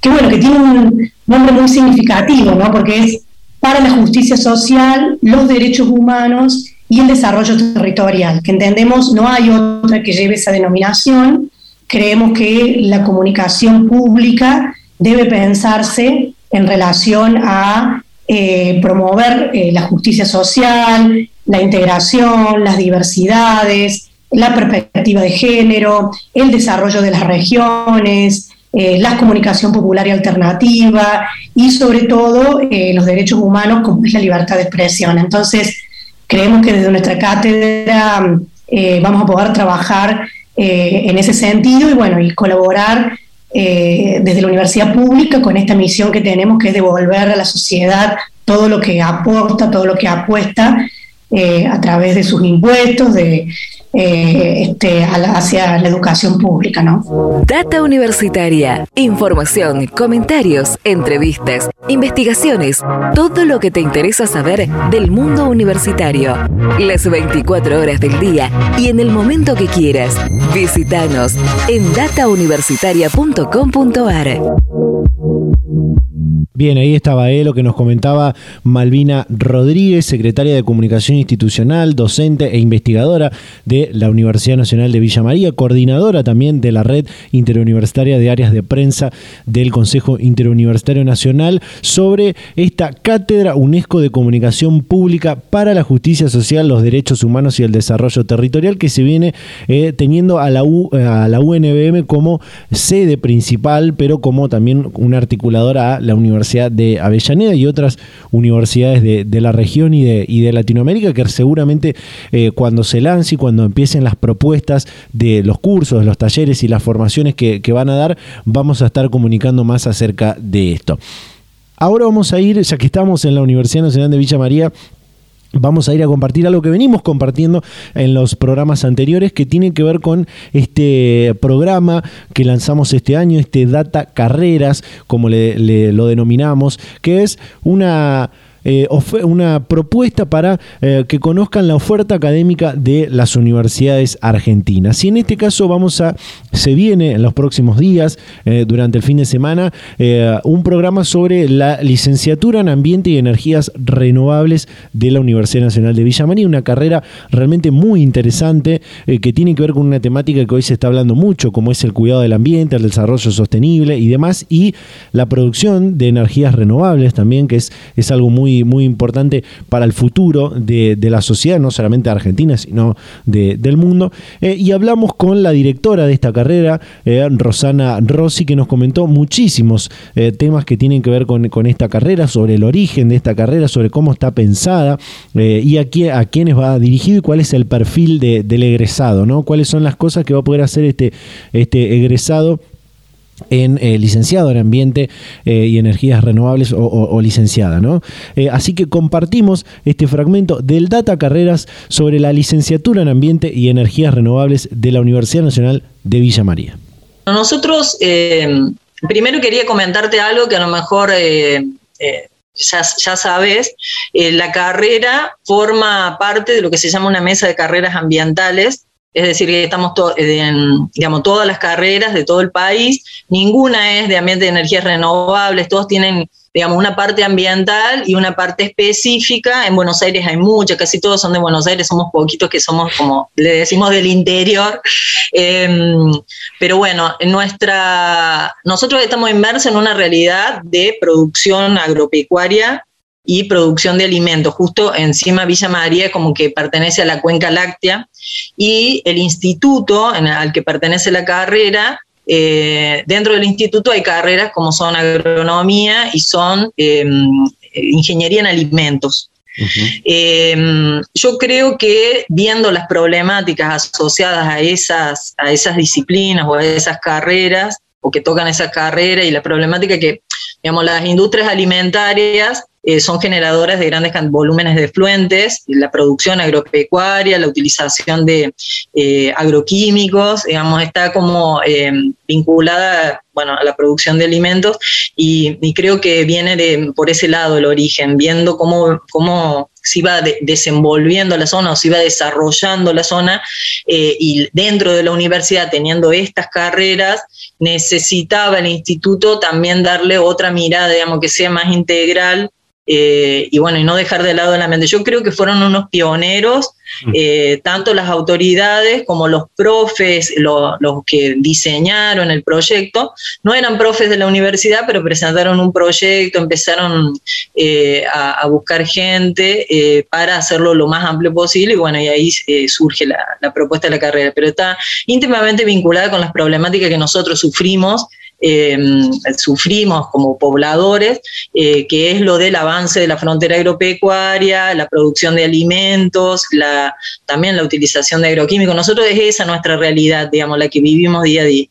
que bueno, que tiene un nombre muy significativo, ¿no? Porque es para la justicia social, los derechos humanos y el desarrollo territorial, que entendemos no hay otra que lleve esa denominación. Creemos que la comunicación pública debe pensarse en relación a eh, promover eh, la justicia social, la integración, las diversidades, la perspectiva de género, el desarrollo de las regiones, eh, la comunicación popular y alternativa y sobre todo eh, los derechos humanos como es la libertad de expresión. Entonces, creemos que desde nuestra cátedra eh, vamos a poder trabajar en ese sentido y bueno, y colaborar desde la universidad pública con esta misión que tenemos que es devolver a la sociedad todo lo que aporta, todo lo que apuesta a través de sus impuestos, de, eh, este, hacia la educación pública. ¿no? Data Universitaria. Información, comentarios, entrevistas, investigaciones, todo lo que te interesa saber del mundo universitario. Las 24 horas del día y en el momento que quieras. Visítanos en datauniversitaria.com.ar. Bien, ahí estaba él, lo que nos comentaba Malvina Rodríguez, secretaria de Comunicación Institucional, docente e investigadora de la Universidad Nacional de Villa María, coordinadora también de la Red Interuniversitaria de Áreas de Prensa del Consejo Interuniversitario Nacional, sobre esta cátedra UNESCO de Comunicación Pública para la Justicia Social, los Derechos Humanos y el Desarrollo Territorial, que se viene eh, teniendo a la, a la UNBM como sede principal, pero como también una articuladora a la Universidad de Avellaneda y otras universidades de, la región y de, y de, Latinoamérica que seguramente eh, cuando se lance y cuando empiecen las propuestas de los cursos, los talleres y las formaciones que, que van a dar, vamos a estar comunicando más acerca de esto. Ahora vamos a ir, ya que estamos en la Universidad Nacional de Villa María, vamos a ir a compartir algo que venimos compartiendo en los programas anteriores que tiene que ver con este programa que lanzamos este año, este Data Carreras, como le, lo denominamos, que es una eh, una propuesta para eh, que conozcan la oferta académica de las universidades argentinas. Y en este caso vamos a, se viene en los próximos días, eh, durante el fin de semana, un programa sobre la licenciatura en Ambiente y Energías Renovables de la Universidad Nacional de Villa María, una carrera realmente muy interesante que tiene que ver con una temática que hoy se está hablando mucho, como es el cuidado del ambiente, el desarrollo sostenible y demás, y la producción de energías renovables también, que es, es algo muy muy, importante para el futuro de, la sociedad, no solamente de Argentina, sino del mundo. Eh, y hablamos con la directora de esta carrera, eh, Rosana Rossi, que nos comentó muchísimos eh, temas que tienen que ver con, esta carrera, sobre el origen de esta carrera, sobre cómo está pensada y a, quién, a quiénes va dirigido y cuál es el perfil del egresado, ¿no? Cuáles son las cosas que va a poder hacer este, este egresado en eh, licenciado en ambiente eh, y energías renovables o, licenciada. ¿no? Eh, así que compartimos este fragmento del Data Carreras sobre la licenciatura en ambiente y energías renovables de la Universidad Nacional de Villa María. Nosotros, primero quería comentarte algo que a lo mejor ya, ya, sabes, la carrera forma parte de lo que se llama una mesa de carreras ambientales es decir, que estamos en, digamos, todas las carreras de todo el país, ninguna es de ambiente de energías renovables, todos tienen, digamos, una parte ambiental y una parte específica. En Buenos Aires hay muchas, casi todos son de Buenos Aires, somos poquitos que somos, como le decimos, del interior. Em, pero bueno, nuestra, nosotros estamos inmersos en una realidad de producción agropecuaria y producción de alimentos. Justo encima Villa María como que pertenece a la cuenca láctea y el instituto al que pertenece la carrera, eh, dentro del instituto hay carreras como son agronomía y son em, ingeniería en alimentos. Em, yo creo que viendo las problemáticas asociadas a esas, a esas disciplinas o a esas carreras, o que tocan esa carrera y la problemática que Digamos, las industrias alimentarias eh, son generadoras de grandes volúmenes de fluentes, la producción agropecuaria, la utilización de eh, agroquímicos, digamos, está como eh, vinculada bueno, a la producción de alimentos y, creo que viene de, por ese lado el origen, viendo cómo, cómo se iba desenvolviendo la zona o se iba desarrollando la zona y dentro de la universidad teniendo estas carreras necesitaba el instituto también darle otra mirada, digamos, que sea más integral eh, y bueno, y no dejar de lado la mente. Yo creo que fueron unos pioneros, eh, tanto las autoridades como los profes, los que diseñaron el proyecto, no eran profes de la universidad, pero presentaron un proyecto, empezaron eh, a, buscar gente para hacerlo lo más amplio posible y bueno, y ahí surge la, la propuesta de la carrera, pero está íntimamente vinculada con las problemáticas que nosotros sufrimos eh, sufrimos como pobladores, eh, que es lo del avance de la frontera agropecuaria, la producción de alimentos, la, también la utilización de agroquímicos. Nosotros es esa nuestra realidad, digamos, la que vivimos día a día.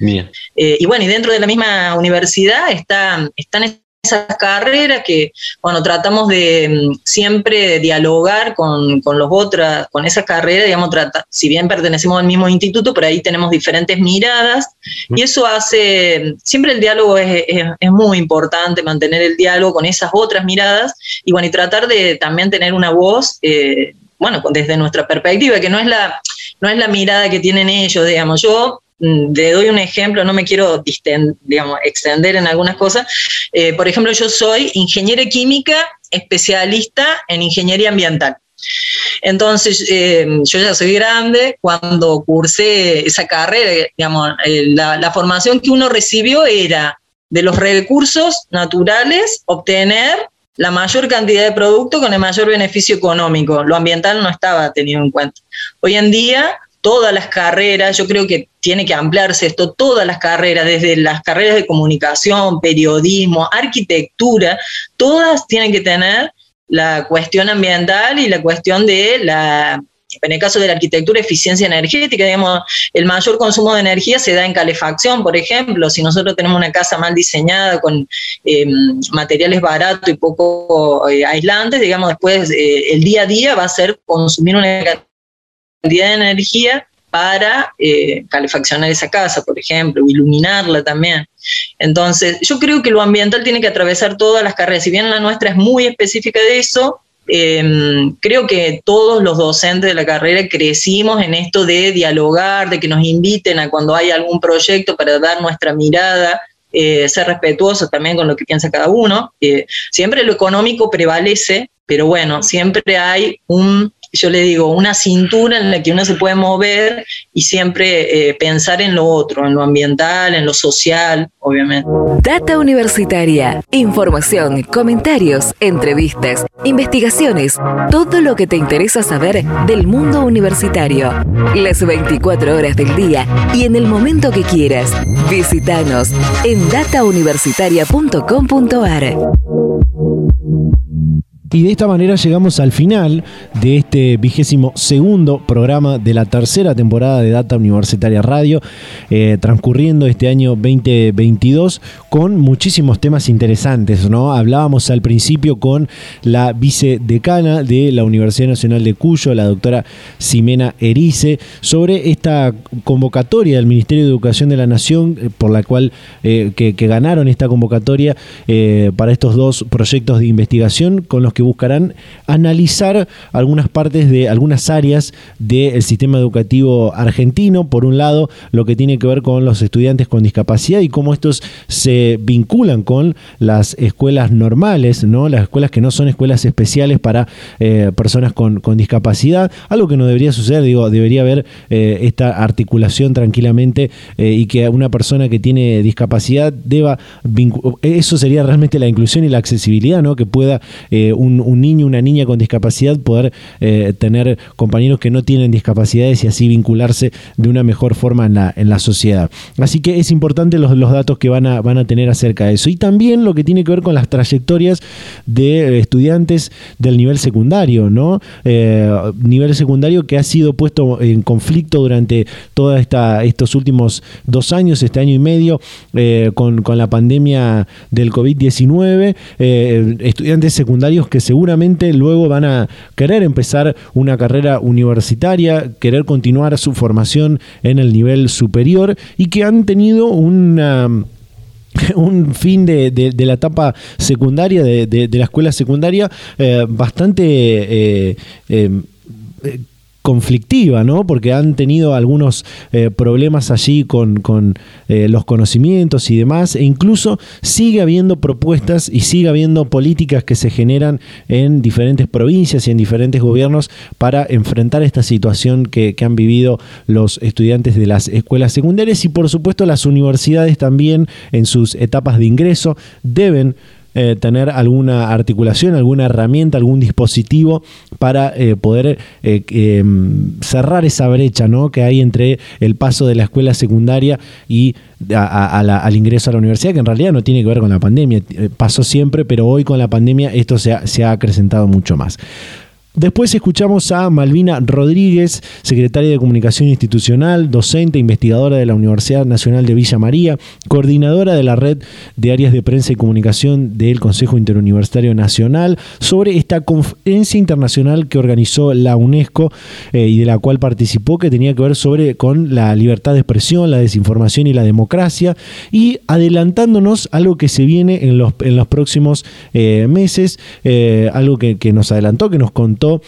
Eh, y bueno, y dentro de la misma universidad está, están esas carreras que, bueno, tratamos de mm, siempre dialogar con, con los otras, con esas carreras, digamos, trata, si bien pertenecemos al mismo instituto, pero ahí tenemos diferentes miradas. Y eso hace, siempre el diálogo es, es, muy importante, mantener el diálogo con esas otras miradas y bueno, y tratar de también tener una voz, eh, bueno, desde nuestra perspectiva, que no es la, no es la mirada que tienen ellos, digamos, yo Mm, le doy un ejemplo, no me quiero extender en algunas cosas. Eh, por ejemplo, yo soy ingeniera química, especialista en ingeniería ambiental. Entonces, eh, yo ya soy grande, cuando cursé esa carrera, digamos, eh, la, formación que uno recibió era de los recursos naturales obtener la mayor cantidad de producto con el mayor beneficio económico. Lo ambiental no estaba tenido en cuenta. Hoy en día todas las carreras, yo creo que tiene que ampliarse esto, todas las carreras, desde las carreras de comunicación, periodismo, arquitectura, todas tienen que tener la cuestión ambiental y la cuestión de la, en el caso de la arquitectura, eficiencia energética, digamos, el mayor consumo de energía se da en calefacción, por ejemplo, si nosotros tenemos una casa mal diseñada con em, materiales baratos y poco eh, aislantes, digamos, después eh, el día a día va a ser consumir una cantidad de energía para eh, calefaccionar esa casa, por ejemplo, iluminarla también. Entonces, yo creo que lo ambiental tiene que atravesar todas las carreras. Si bien la nuestra es muy específica de eso, em, creo que todos los docentes de la carrera crecimos en esto de dialogar, de que nos inviten a cuando hay algún proyecto para dar nuestra mirada, eh, ser respetuosos también con lo que piensa cada uno. Siempre lo económico prevalece, pero bueno, siempre hay un yo le digo, una cintura en la que uno se puede mover y siempre eh, pensar en lo otro, en lo ambiental, en lo social, obviamente. Data Universitaria. Información, comentarios, entrevistas, investigaciones, todo lo que te interesa saber del mundo universitario. Las 24 horas del día y en el momento que quieras. Visítanos en datauniversitaria.com.ar. Y de esta manera llegamos al final de este vigésimo segundo programa de la tercera temporada de Data Universitaria Radio, eh, transcurriendo este año 2022 con muchísimos temas interesantes. ¿no? Hablábamos al principio con la vicedecana de la Universidad Nacional de Cuyo, la doctora Ximena Erice, sobre esta convocatoria del Ministerio de Educación de la Nación, eh, por la cual eh, que, ganaron esta convocatoria para estos dos proyectos de investigación con los buscarán analizar algunas partes de algunas áreas del sistema educativo argentino. Por un lado, lo que tiene que ver con los estudiantes con discapacidad y cómo estos se vinculan con las escuelas normales, ¿no? las escuelas que no son escuelas especiales para eh, personas con, discapacidad, algo que no debería suceder, digo, debería haber eh, esta articulación tranquilamente eh, y que una persona que tiene discapacidad deba eso sería realmente la inclusión y la accesibilidad, ¿no? que pueda un un, niño, una niña con discapacidad, poder eh, tener compañeros que no tienen discapacidades y así vincularse de una mejor forma en la, en la sociedad. Así que es importante los, los datos que van a, van a tener acerca de eso. Y también lo que tiene que ver con las trayectorias de estudiantes del nivel secundario, ¿no? Eh, nivel secundario que ha sido puesto en conflicto durante todos estos últimos dos años, este año y medio, eh, con, con, la pandemia del COVID-19. estudiantes secundarios que seguramente luego van a querer empezar una carrera universitaria, querer continuar su formación en el nivel superior y que han tenido una un fin de, la etapa secundaria, de, la escuela secundaria, eh, bastante eh, eh, conflictiva, ¿no? Porque han tenido algunos eh, problemas allí con, eh, los conocimientos y demás, e incluso sigue habiendo propuestas y sigue habiendo políticas que se generan en diferentes provincias y en diferentes gobiernos para enfrentar esta situación que han vivido los estudiantes de las escuelas secundarias y por supuesto las universidades también en sus etapas de ingreso deben eh, tener alguna articulación, alguna herramienta, algún dispositivo para eh, poder eh, em, cerrar esa brecha ¿no? que hay entre el paso de la escuela secundaria y al ingreso a la universidad, que en realidad no tiene que ver con la pandemia, pasó siempre, pero hoy con la pandemia esto se se ha acrecentado mucho más. Después escuchamos a Malvina Rodríguez, secretaria de Comunicación Institucional, docente, investigadora de la Universidad Nacional de Villa María, coordinadora de la red de áreas de prensa y comunicación del Consejo Interuniversitario Nacional, sobre esta conferencia internacional que organizó la UNESCO eh, y de la cual participó, que tenía que ver sobre con la libertad de expresión, la desinformación y la democracia, y adelantándonos algo que se viene en los, en los próximos eh, meses, eh, algo que, que nos adelantó, que nos contó momento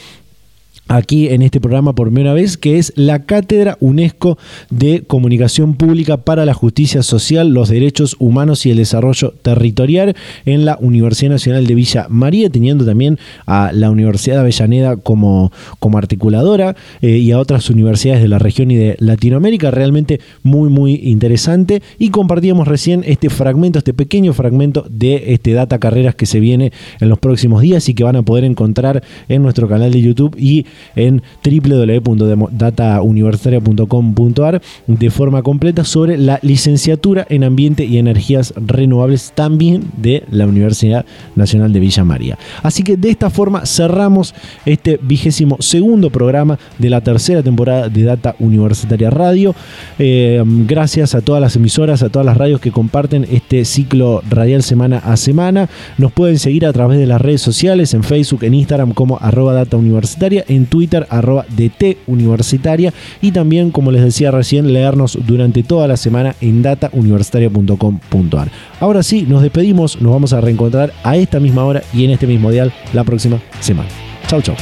aquí en este programa por primera vez, que es la Cátedra UNESCO de Comunicación Pública para la Justicia Social, los Derechos Humanos y el Desarrollo Territorial en la Universidad Nacional de Villa María, teniendo también a la Universidad de Avellaneda como, como articuladora eh, y a otras universidades de la región y de Latinoamérica. Realmente muy, muy interesante. Y compartíamos recién este fragmento, este pequeño fragmento de este Data Carreras que se viene en los próximos días y que van a poder encontrar en nuestro canal de YouTube y en www.datauniversitaria.com.ar de forma completa sobre la licenciatura en Ambiente y Energías Renovables también de la Universidad Nacional de Villa María. Así que de esta forma cerramos este vigésimo segundo programa de la tercera temporada de Data Universitaria Radio. Eh, gracias a todas las emisoras, a todas las radios que comparten este ciclo radial semana a semana. Nos pueden seguir a través de las redes sociales, en Facebook, en Instagram como arroba data universitaria, en Twitter, arroba DT Universitaria, y también, como les decía recién, leernos durante toda la semana en datauniversitaria.com.ar. Ahora sí, nos despedimos, nos vamos a reencontrar a esta misma hora y en este mismo dial la próxima semana. Chau, chau.